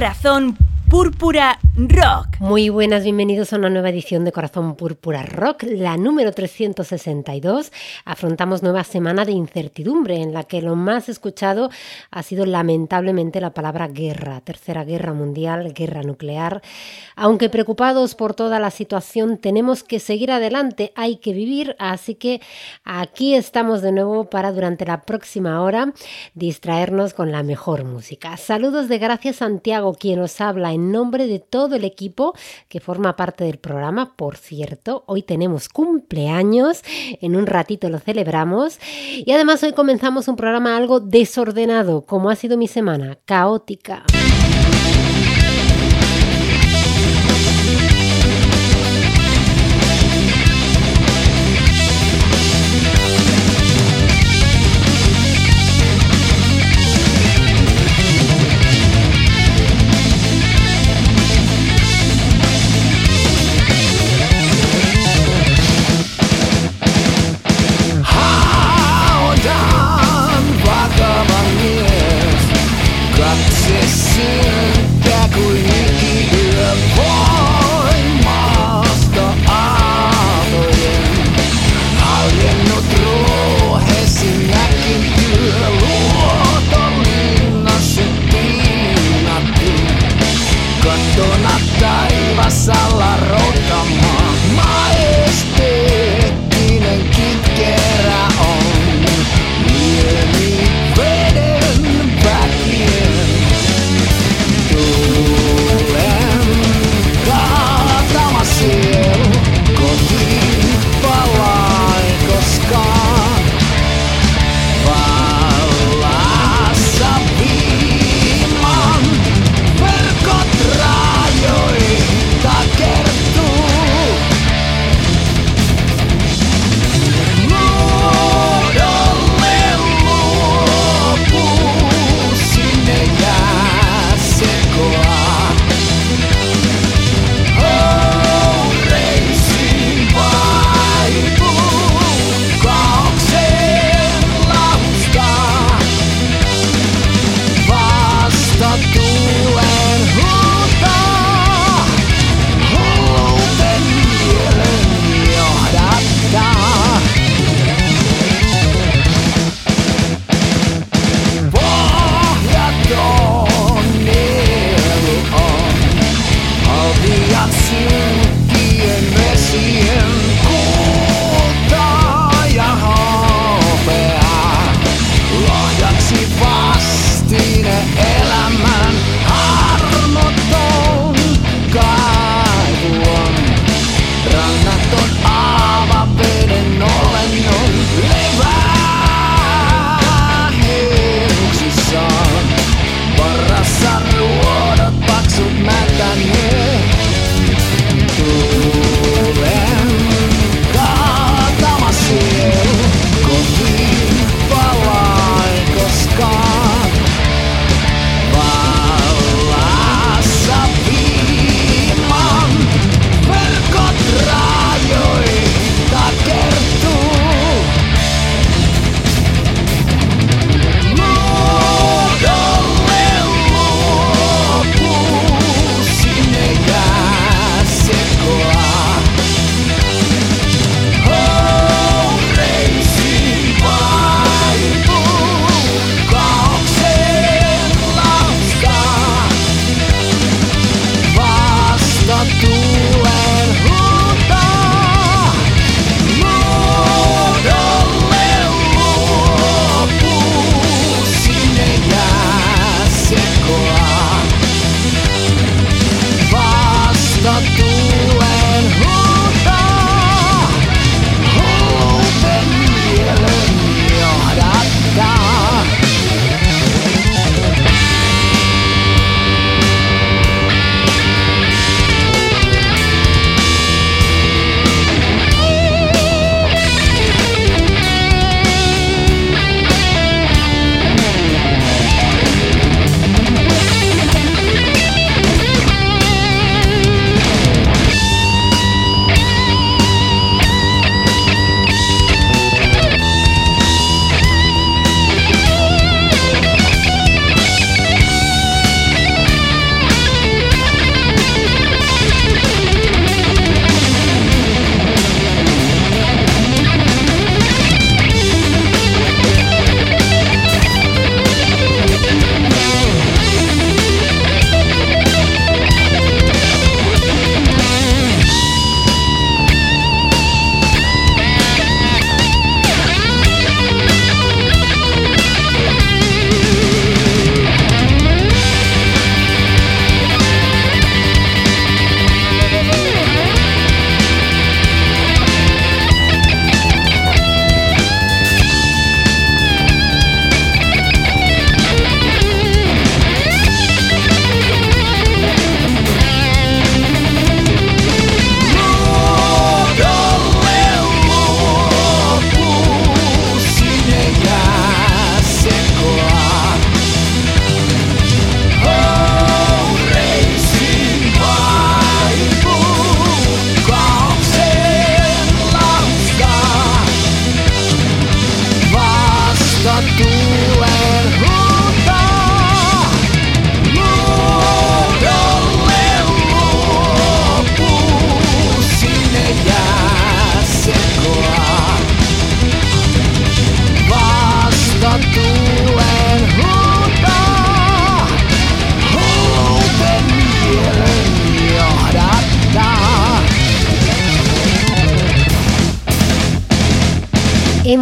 Corazón Púrpura Rock. Muy buenas, bienvenidos a una nueva edición de Corazón Púrpura Rock, la número 362. Afrontamos nueva semana de incertidumbre en la que lo más escuchado ha sido lamentablemente la palabra guerra, tercera guerra mundial, guerra nuclear. Aunque preocupados por toda la situación, tenemos que seguir adelante, hay que vivir, así que aquí estamos de nuevo para durante la próxima hora distraernos con la mejor música. Saludos de Gracias Santiago, quien os habla en nombre de el equipo que forma parte del programa. Por cierto, hoy tenemos cumpleaños, en un ratito lo celebramos y además hoy comenzamos un programa algo desordenado, como ha sido mi semana, caótica.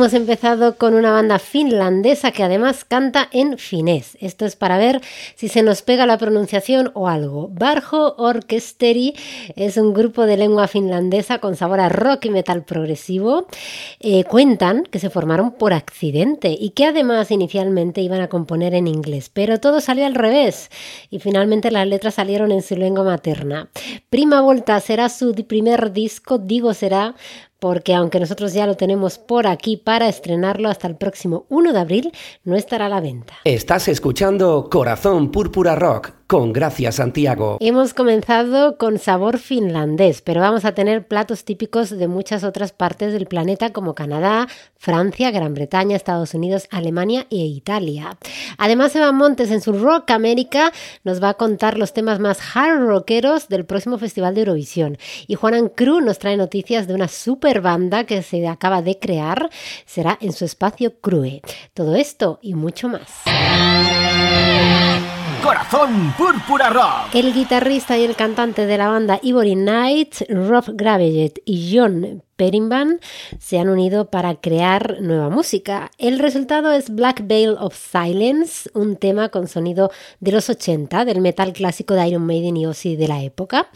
Hemos empezado con una banda finlandesa que además canta en finés. Esto es para ver si se nos pega la pronunciación o algo. Barjo Orkesteri es un grupo de lengua finlandesa con sabor a rock y metal progresivo. Eh, cuentan que se formaron por accidente y que además inicialmente iban a componer en inglés, pero todo salió al revés y finalmente las letras salieron en su lengua materna. Prima Volta será su primer disco, digo será porque aunque nosotros ya lo tenemos por aquí para estrenarlo hasta el próximo 1 de abril, no estará a la venta. Estás escuchando Corazón Púrpura Rock con Gracias Santiago. Hemos comenzado con sabor finlandés, pero vamos a tener platos típicos de muchas otras partes del planeta como Canadá, Francia, Gran Bretaña, Estados Unidos, Alemania e Italia. Además, Eva Montes en su Rock América nos va a contar los temas más hard rockeros del próximo Festival de Eurovisión. Y Juanan Cruz nos trae noticias de una super banda que se acaba de crear. Será en su espacio Crue. Todo esto y mucho más. Corazón Púrpura Rock. El guitarrista y el cantante de la banda Ivory Night, Rob Gravejet y John Perimban se han unido para crear nueva música. El resultado es Black Veil of Silence, un tema con sonido de los 80 del metal clásico de Iron Maiden y Ozzy de la época.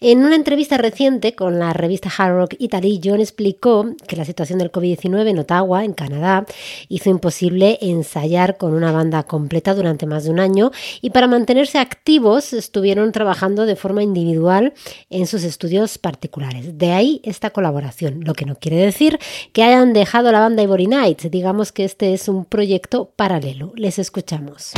En una entrevista reciente con la revista Hard Rock Italy, John explicó que la situación del COVID-19 en Ottawa, en Canadá, hizo imposible ensayar con una banda completa durante más de un año y para mantenerse activos estuvieron trabajando de forma individual en sus estudios particulares. De ahí esta colaboración lo que no quiere decir que hayan dejado la banda Ivory Nights, digamos que este es un proyecto paralelo. Les escuchamos.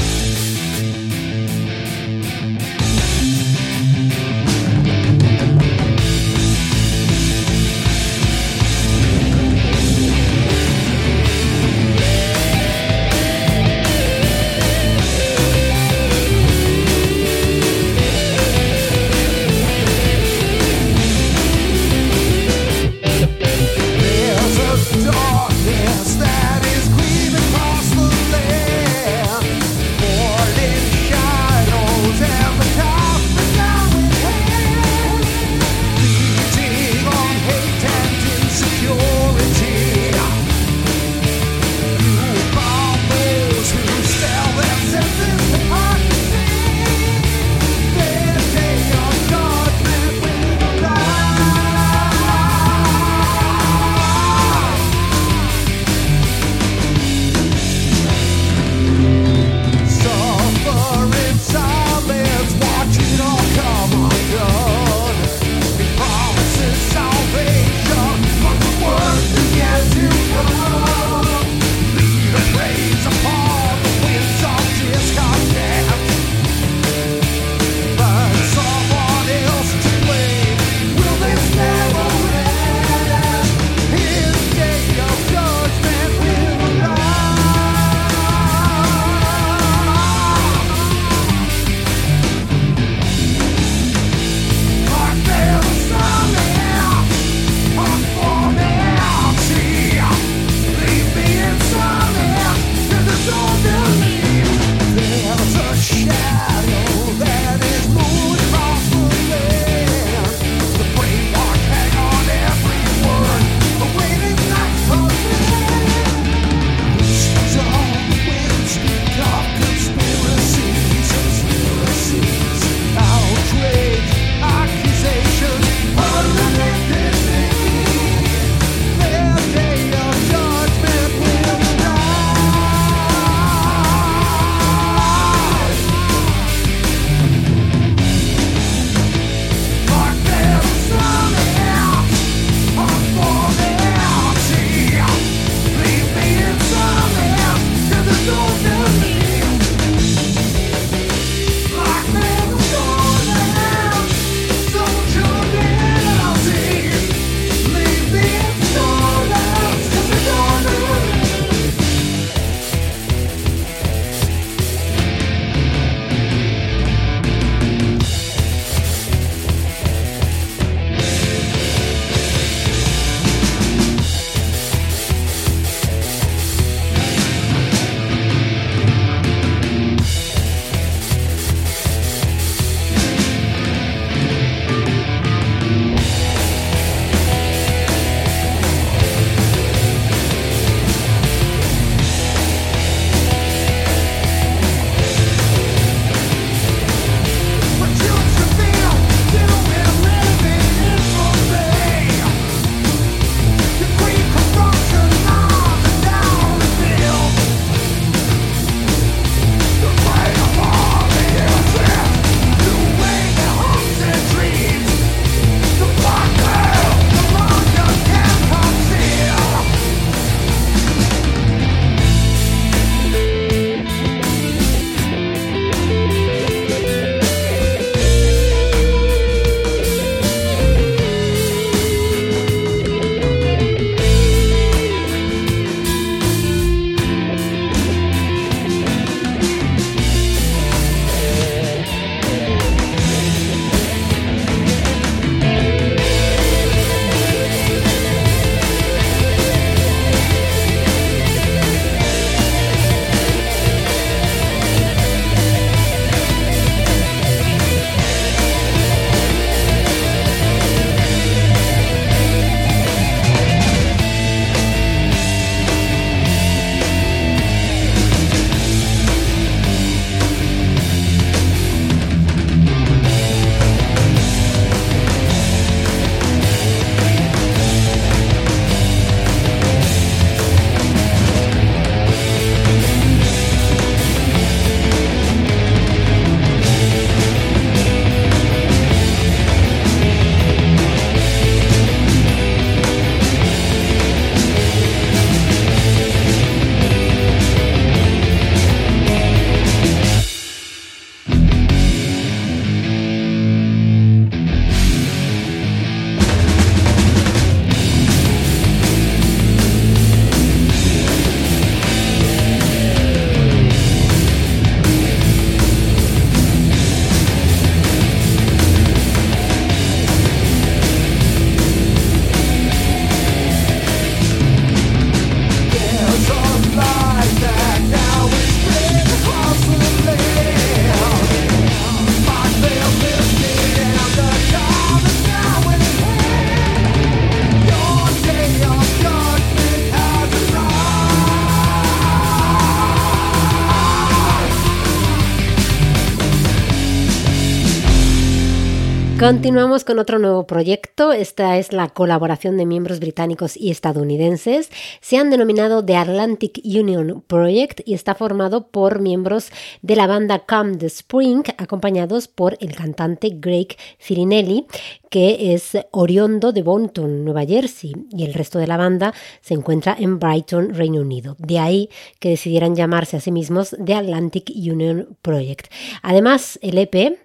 Continuamos con otro nuevo proyecto. Esta es la colaboración de miembros británicos y estadounidenses. Se han denominado The Atlantic Union Project y está formado por miembros de la banda Come the Spring, acompañados por el cantante Greg Cirinelli, que es oriondo de Bonton, Nueva Jersey, y el resto de la banda se encuentra en Brighton, Reino Unido. De ahí que decidieran llamarse a sí mismos The Atlantic Union Project. Además, el EP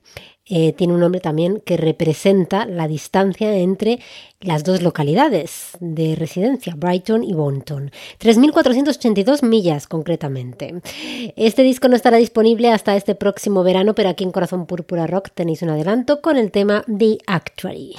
eh, tiene un nombre también que representa la distancia entre las dos localidades de residencia, Brighton y Bonton. 3.482 millas concretamente. Este disco no estará disponible hasta este próximo verano, pero aquí en Corazón Púrpura Rock tenéis un adelanto con el tema The Actuary.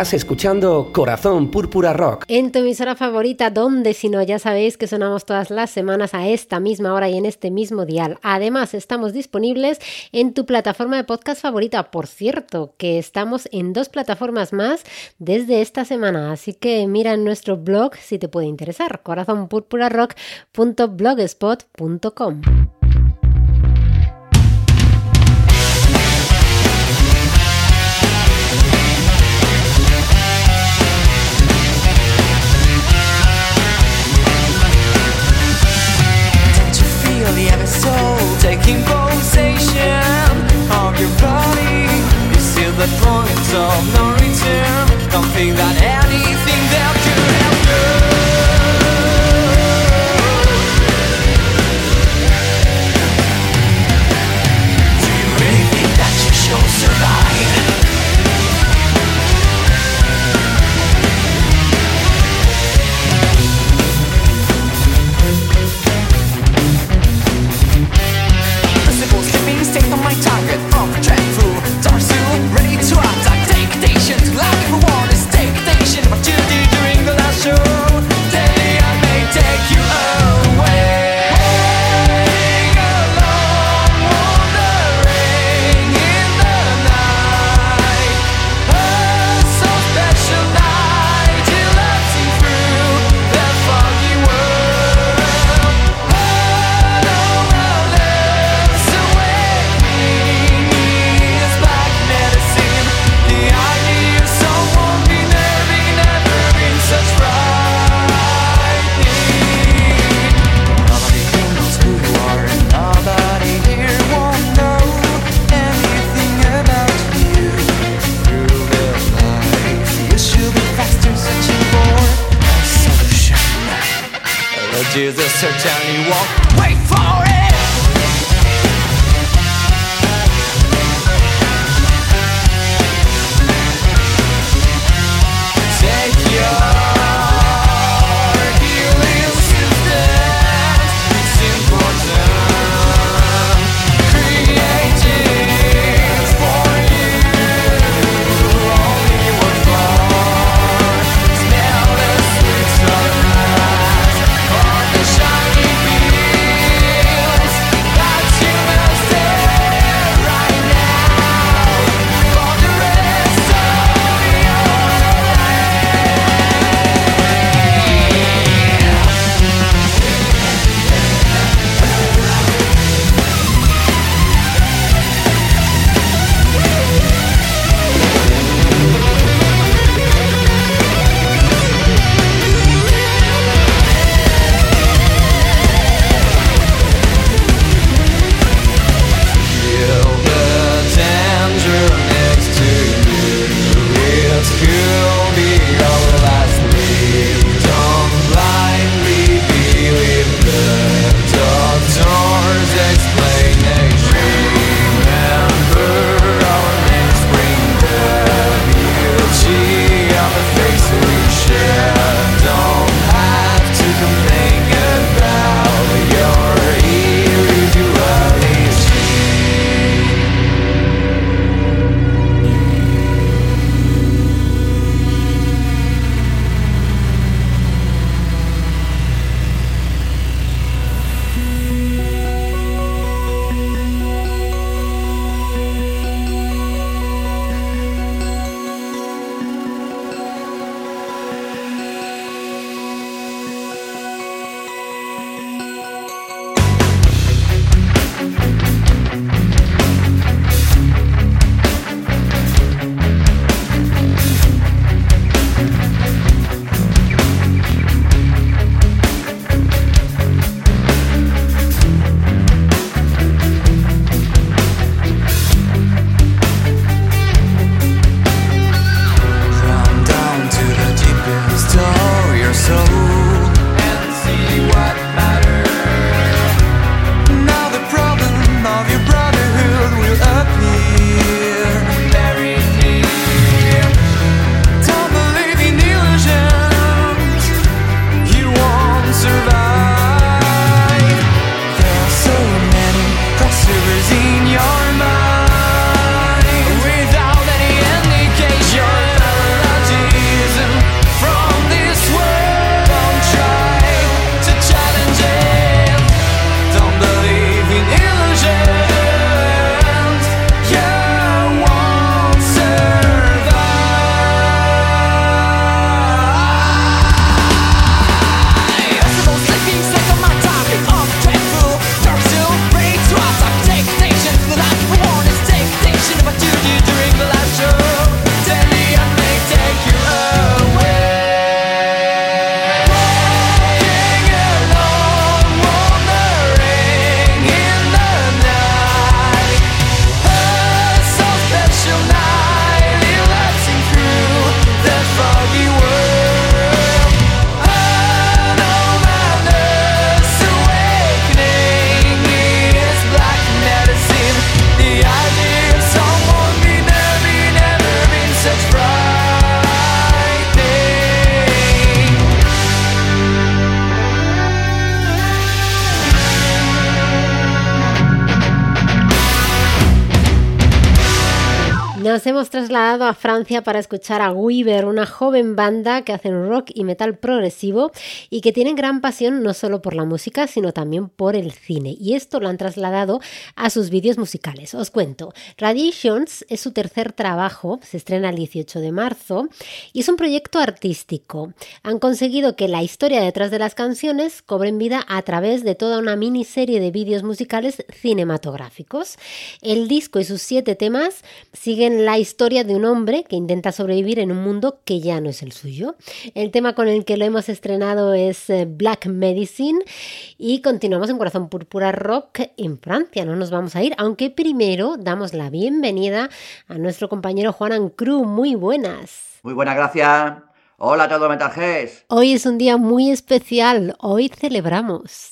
Estás escuchando Corazón Púrpura Rock. En tu emisora favorita, donde si no, ya sabéis que sonamos todas las semanas a esta misma hora y en este mismo dial. Además, estamos disponibles en tu plataforma de podcast favorita. Por cierto, que estamos en dos plataformas más desde esta semana. Así que mira en nuestro blog si te puede interesar. corazonpurpurarock.blogspot.com. of no return. Don't think that Nos hemos a Francia para escuchar a Weaver, una joven banda que hacen rock y metal progresivo y que tienen gran pasión no solo por la música, sino también por el cine. Y esto lo han trasladado a sus vídeos musicales. Os cuento, Radiations es su tercer trabajo, se estrena el 18 de marzo y es un proyecto artístico. Han conseguido que la historia detrás de las canciones cobren vida a través de toda una miniserie de vídeos musicales cinematográficos. El disco y sus siete temas siguen la historia de un hombre que intenta sobrevivir en un mundo que ya no es el suyo. El tema con el que lo hemos estrenado es eh, Black Medicine y continuamos en Corazón Púrpura Rock en Francia. No nos vamos a ir, aunque primero damos la bienvenida a nuestro compañero Juan Ancru. Muy buenas. Muy buenas, gracias. Hola a todos Metalheads. Hoy es un día muy especial, hoy celebramos.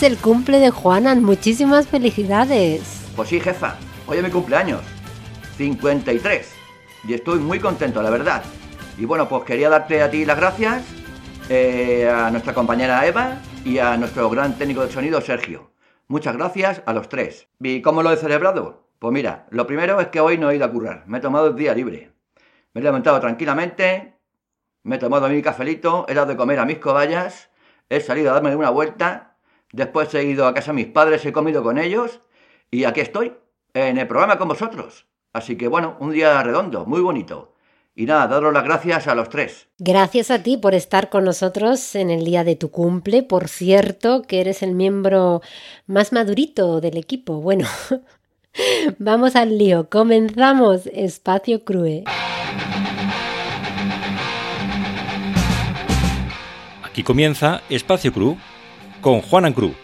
Es el cumple de Juanan, muchísimas felicidades. Pues sí, jefa, hoy es mi cumpleaños. 53. Y estoy muy contento, la verdad. Y bueno, pues quería darte a ti las gracias, eh, a nuestra compañera Eva y a nuestro gran técnico de sonido Sergio. Muchas gracias a los tres. ¿Y cómo lo he celebrado? Pues mira, lo primero es que hoy no he ido a currar, me he tomado el día libre. Me he levantado tranquilamente, me he tomado mi cafelito, he dado de comer a mis cobayas, he salido a darme una vuelta Después he ido a casa de mis padres, he comido con ellos y aquí estoy, en el programa con vosotros. Así que bueno, un día redondo, muy bonito. Y nada, daros las gracias a los tres. Gracias a ti por estar con nosotros en el día de tu cumple. Por cierto, que eres el miembro más madurito del equipo. Bueno, vamos al lío. Comenzamos Espacio Crue. Aquí comienza Espacio Cru con Juan Cruz.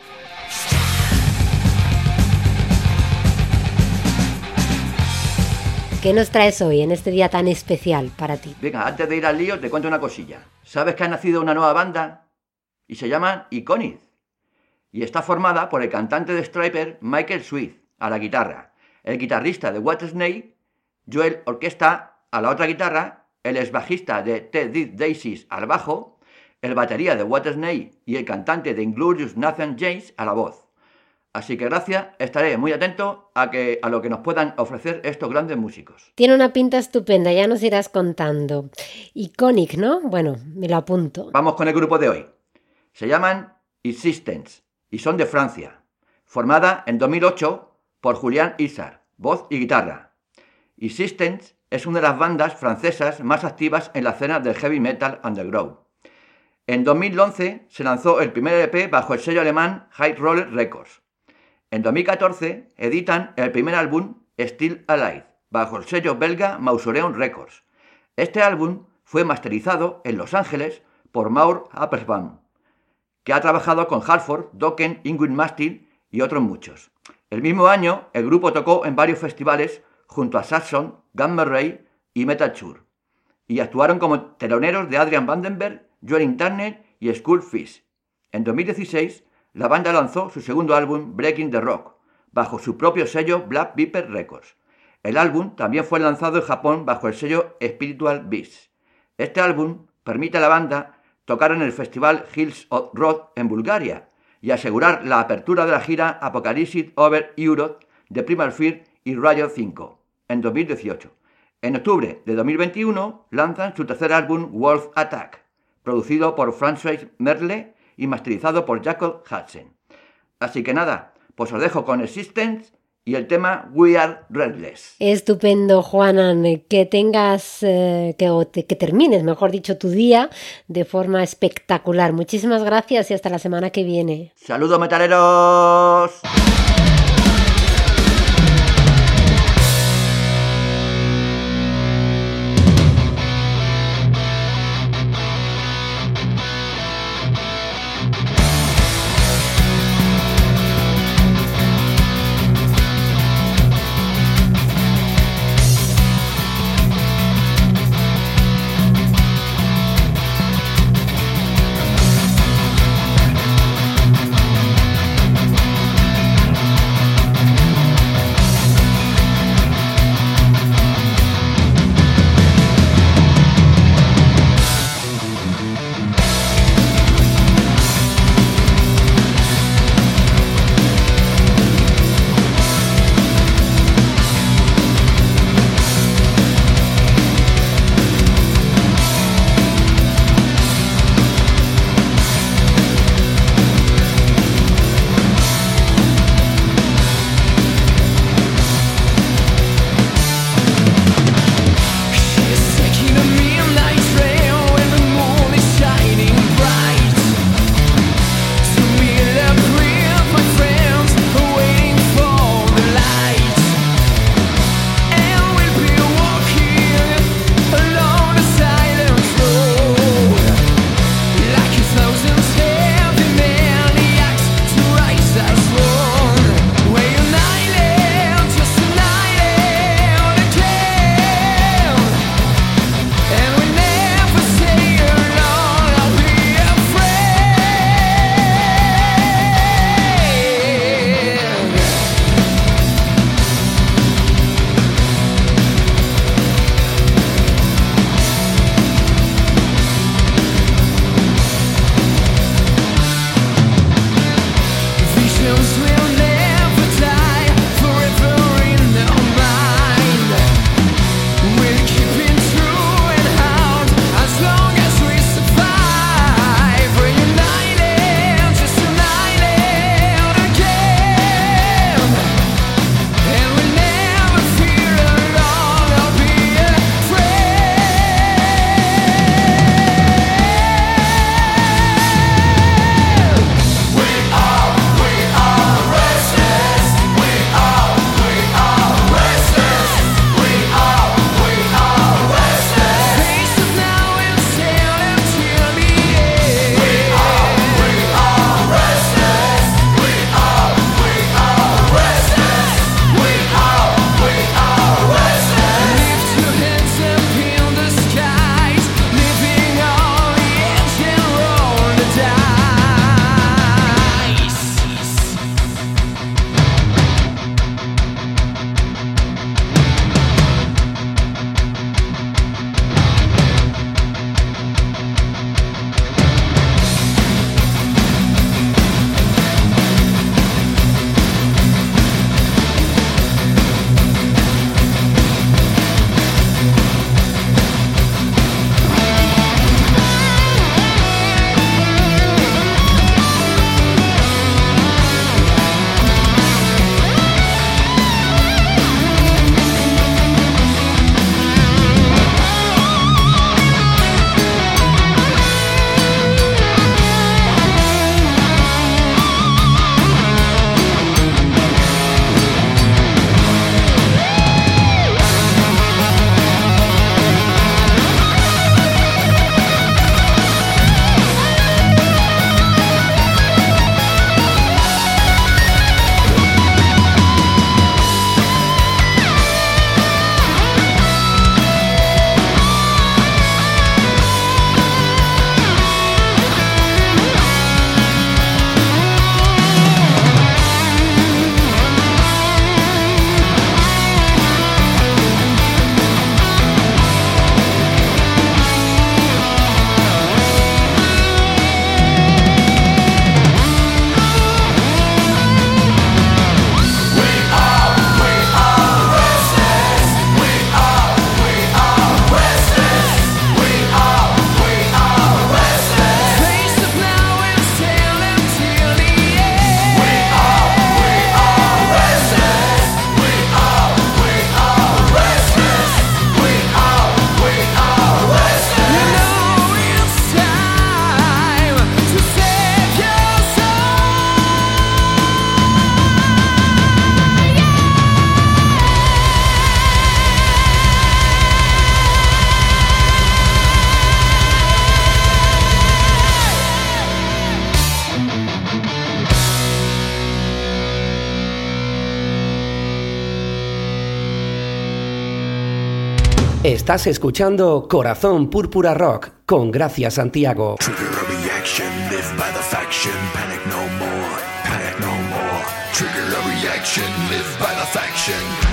¿Qué nos traes hoy en este día tan especial para ti? Venga, antes de ir al lío te cuento una cosilla. ¿Sabes que ha nacido una nueva banda? Y se llaman Iconic. Y está formada por el cantante de Striper Michael Swift a la guitarra, el guitarrista de White Snake, Joel Orquesta a la otra guitarra, el ex bajista de Ted Daisies al bajo el batería de Snake y el cantante de Inglorious Nathan James a la voz. Así que gracias, estaré muy atento a, que, a lo que nos puedan ofrecer estos grandes músicos. Tiene una pinta estupenda, ya nos irás contando. Iconic, ¿no? Bueno, me lo apunto. Vamos con el grupo de hoy. Se llaman Existence y son de Francia. Formada en 2008 por Julián Isar, voz y guitarra. Existence es una de las bandas francesas más activas en la escena del heavy metal underground. En 2011 se lanzó el primer EP bajo el sello alemán High Roller Records. En 2014 editan el primer álbum Still Alive bajo el sello belga Mausoleum Records. Este álbum fue masterizado en Los Ángeles por Maur Appersbaum, que ha trabajado con Halford, Dokken, Ingrid Mastil y otros muchos. El mismo año, el grupo tocó en varios festivales junto a Saxon, Gamma Ray y Metal Chur, y actuaron como teloneros de Adrian Vandenberg Joel Turner y School Fish. En 2016, la banda lanzó su segundo álbum Breaking the Rock, bajo su propio sello Black Viper Records. El álbum también fue lanzado en Japón bajo el sello Spiritual Beast. Este álbum permite a la banda tocar en el festival Hills of Rock en Bulgaria y asegurar la apertura de la gira Apocalypse Over Europe de Primal Fear y Riot 5 en 2018. En octubre de 2021 lanzan su tercer álbum Wolf Attack producido por Francis Merle y masterizado por Jacob Hudson. Así que nada, pues os dejo con Existence y el tema We Are Redless. Estupendo, Juanan, que tengas, eh, que, que termines, mejor dicho, tu día de forma espectacular. Muchísimas gracias y hasta la semana que viene. Saludos, metaleros. Estás escuchando Corazón Púrpura Rock con Gracia Santiago. Trigger a reaction, live by the faction,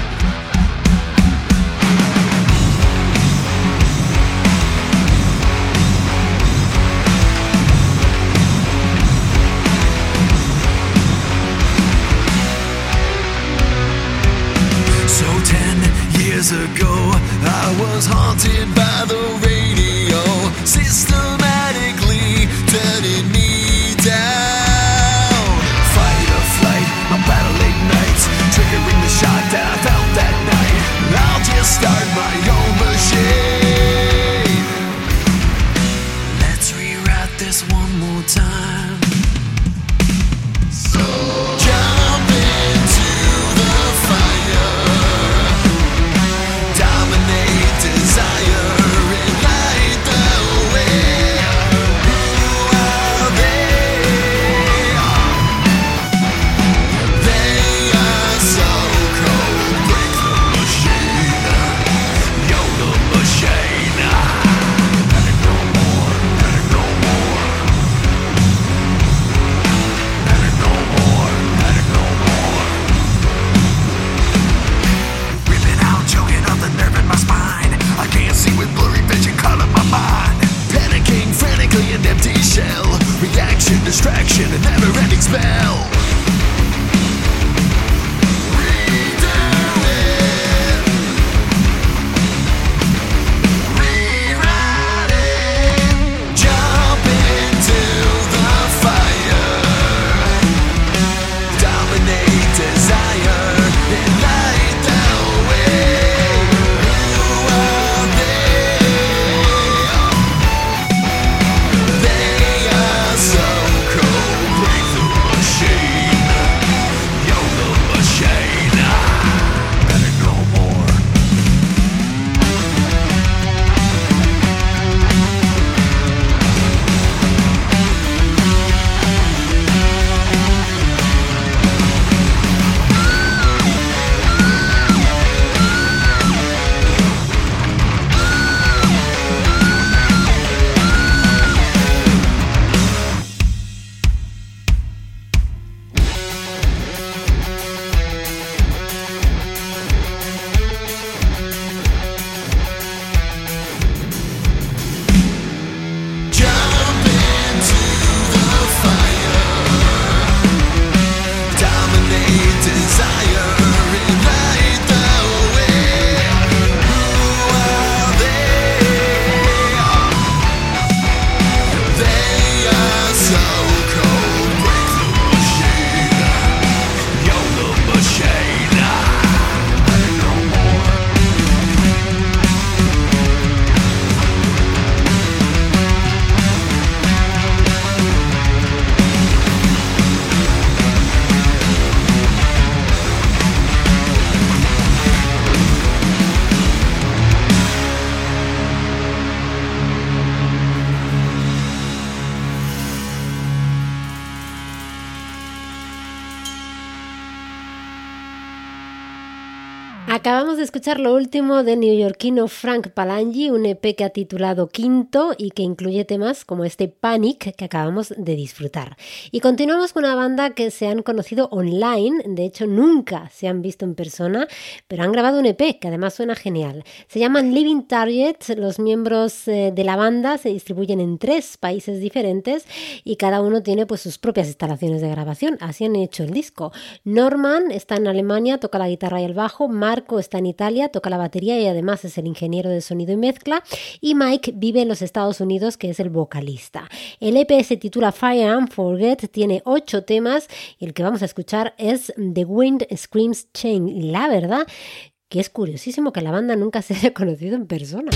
escuchar lo último del neoyorquino Frank Palangi, un EP que ha titulado Quinto y que incluye temas como este Panic que acabamos de disfrutar. Y continuamos con una banda que se han conocido online, de hecho nunca se han visto en persona, pero han grabado un EP que además suena genial. Se llaman Living Targets, los miembros eh, de la banda se distribuyen en tres países diferentes y cada uno tiene pues sus propias instalaciones de grabación, así han hecho el disco. Norman está en Alemania, toca la guitarra y el bajo, Marco está en Italia, toca la batería y además es el ingeniero de sonido y mezcla. Y Mike vive en los Estados Unidos, que es el vocalista. El EP se titula Fire and Forget, tiene ocho temas y el que vamos a escuchar es The Wind Screams Chain. La verdad que es curiosísimo que la banda nunca se haya conocido en persona.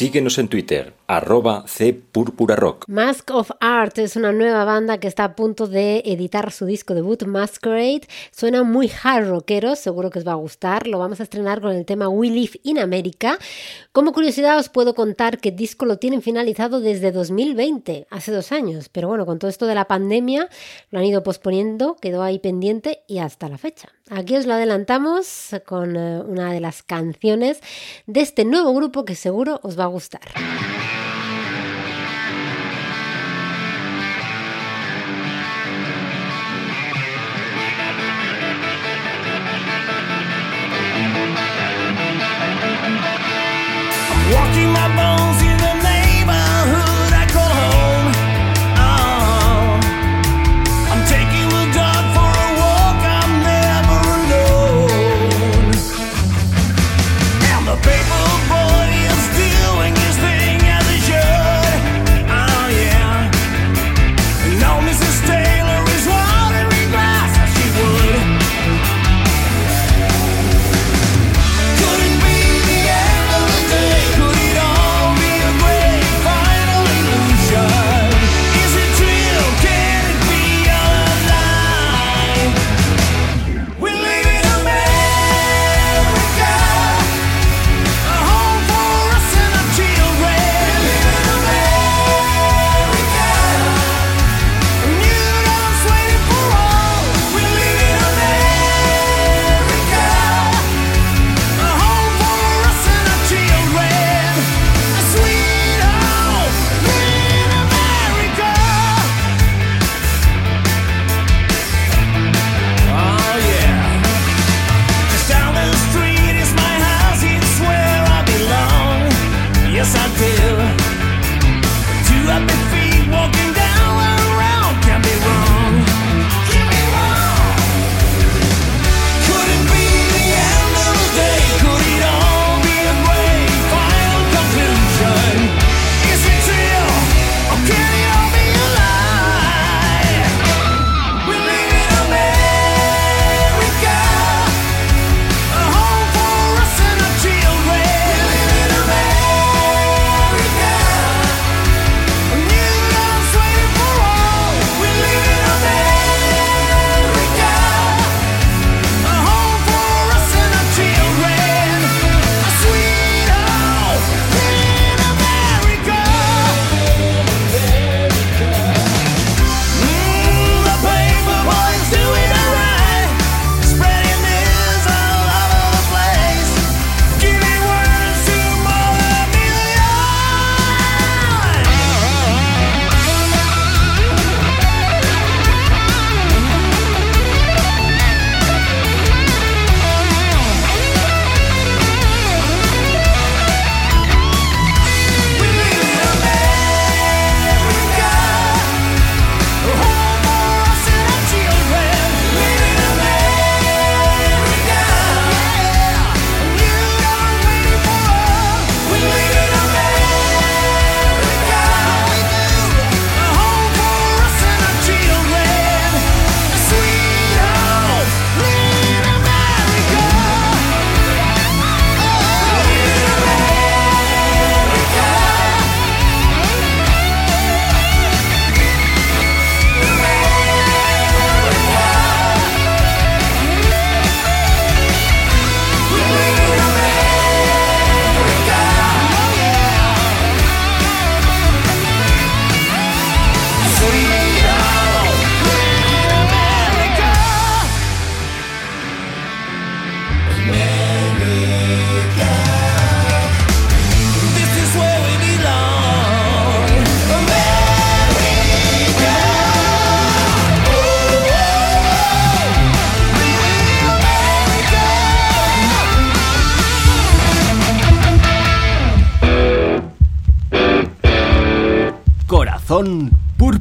Síguenos en Twitter, arroba cpurpurarock. Mask of Art es una nueva banda que está a punto de editar su disco debut Masquerade. Suena muy hard rockero, seguro que os va a gustar. Lo vamos a estrenar con el tema We Live in America. Como curiosidad os puedo contar que el disco lo tienen finalizado desde 2020, hace dos años. Pero bueno, con todo esto de la pandemia lo han ido posponiendo, quedó ahí pendiente y hasta la fecha. Aquí os lo adelantamos con eh, una de las canciones de este nuevo grupo que seguro os va a gustar.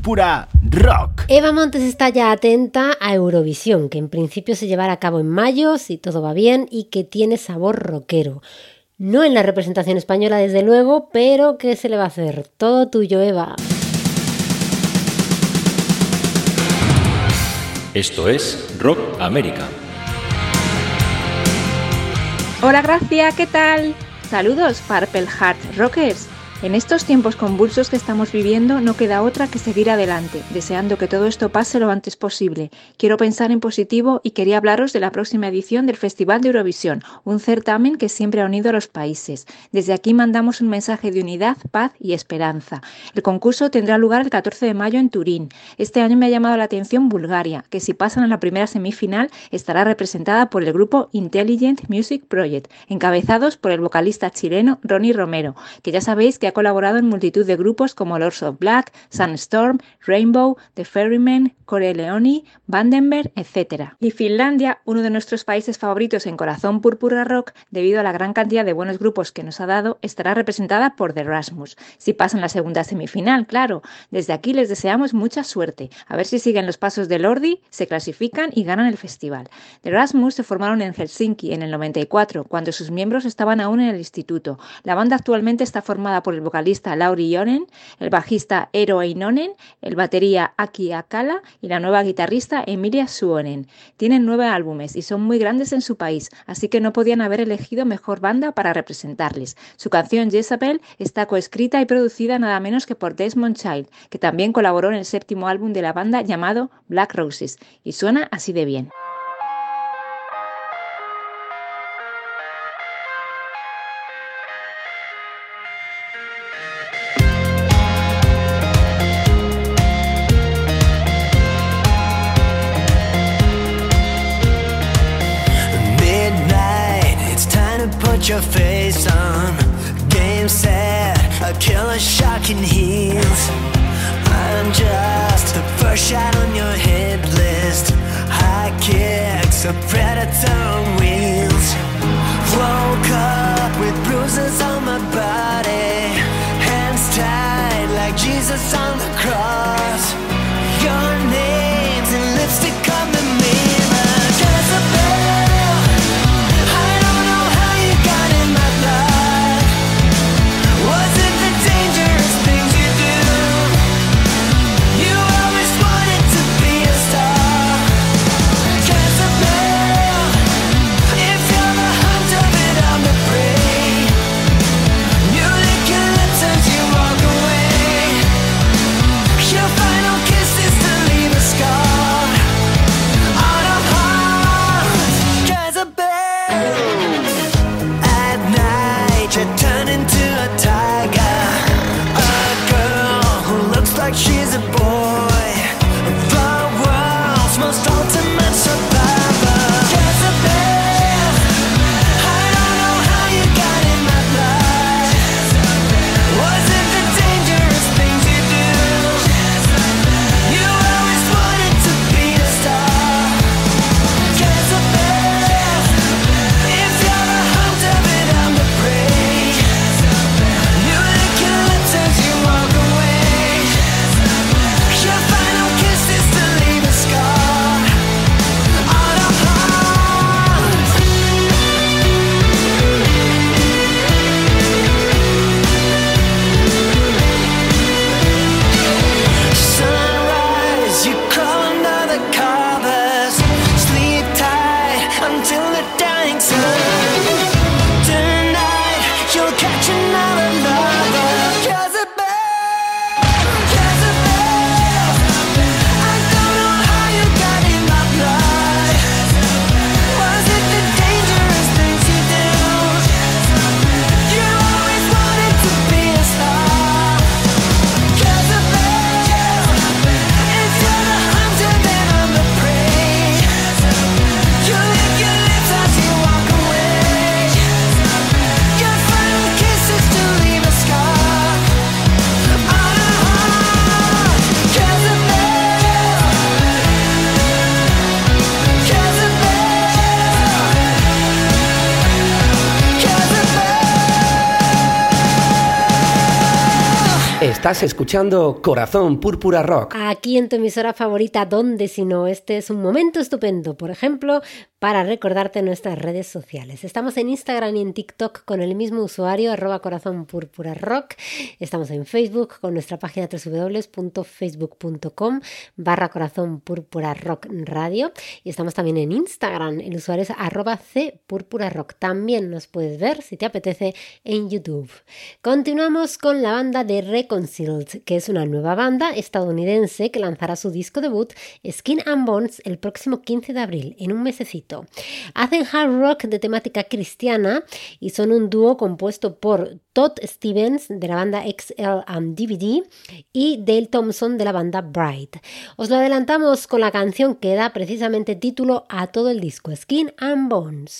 Púrpura Rock. Eva Montes está ya atenta a Eurovisión, que en principio se llevará a cabo en mayo, si todo va bien, y que tiene sabor rockero. No en la representación española, desde luego, pero ¿qué se le va a hacer? Todo tuyo, Eva. Esto es Rock América. Hola Gracia, ¿qué tal? Saludos Purple Heart Rockers. En estos tiempos convulsos que estamos viviendo no queda otra que seguir adelante, deseando que todo esto pase lo antes posible. Quiero pensar en positivo y quería hablaros de la próxima edición del Festival de Eurovisión, un certamen que siempre ha unido a los países. Desde aquí mandamos un mensaje de unidad, paz y esperanza. El concurso tendrá lugar el 14 de mayo en Turín. Este año me ha llamado la atención Bulgaria, que si pasan a la primera semifinal estará representada por el grupo Intelligent Music Project, encabezados por el vocalista chileno Ronnie Romero, que ya sabéis que ha colaborado en multitud de grupos como Lords of Black, Sunstorm, Rainbow, The Ferrymen, Core Leoni, Vandenberg, etc. Y Finlandia, uno de nuestros países favoritos en Corazón Púrpura Rock, debido a la gran cantidad de buenos grupos que nos ha dado, estará representada por The Rasmus. Si pasan la segunda semifinal, claro. Desde aquí les deseamos mucha suerte. A ver si siguen los pasos de Lordi, se clasifican y ganan el festival. The Rasmus se formaron en Helsinki en el 94, cuando sus miembros estaban aún en el instituto. La banda actualmente está formada por el vocalista Lauri Jonen, el bajista Eero Einonen, el batería Aki Akala y la nueva guitarrista Emilia Suonen. Tienen nueve álbumes y son muy grandes en su país, así que no podían haber elegido mejor banda para representarles. Su canción Jezabel está coescrita y producida nada menos que por Desmond Child, que también colaboró en el séptimo álbum de la banda llamado Black Roses, y suena así de bien. Your face on. Game set, a killer shock in heels. I'm just the first shot on your hit list. High kicks, a predator Whoa. Corazón Púrpura Rock. Aquí en tu emisora favorita, donde si no, este es un momento estupendo, por ejemplo, para recordarte nuestras redes sociales. Estamos en Instagram y en TikTok con el mismo usuario, arroba corazón púrpura rock. Estamos en Facebook con nuestra página www.facebook.com barra corazón púrpura rock radio. Y estamos también en Instagram, el usuario es arroba c rock. También nos puedes ver, si te apetece, en YouTube. Continuamos con la banda de Reconciled, que es una nueva banda estadounidense que lanzará su disco debut Skin and Bones el próximo 15 de abril, en un mesecito. Hacen hard rock de temática cristiana y son un dúo compuesto por Todd Stevens de la banda XL and DVD y Dale Thompson de la banda Bright. Os lo adelantamos con la canción que da precisamente título a todo el disco, Skin and Bones.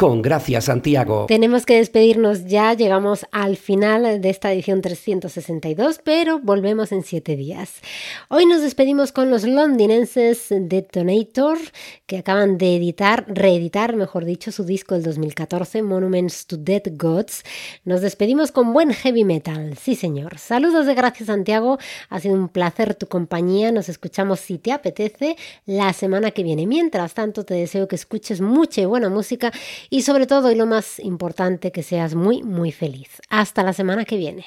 con Gracia Santiago. Tenemos que despedirnos ya, llegamos al final de esta edición 362, pero volvemos en siete días. Hoy nos despedimos con los londinenses Detonator, que acaban de editar, reeditar, mejor dicho, su disco del 2014, Monuments to Dead Gods. Nos despedimos con buen heavy metal, sí señor. Saludos de Gracia Santiago, ha sido un placer tu compañía, nos escuchamos si te apetece la semana que viene. Mientras tanto, te deseo que escuches mucha y buena música y sobre todo, y lo más importante, que seas muy, muy feliz. Hasta la semana que viene.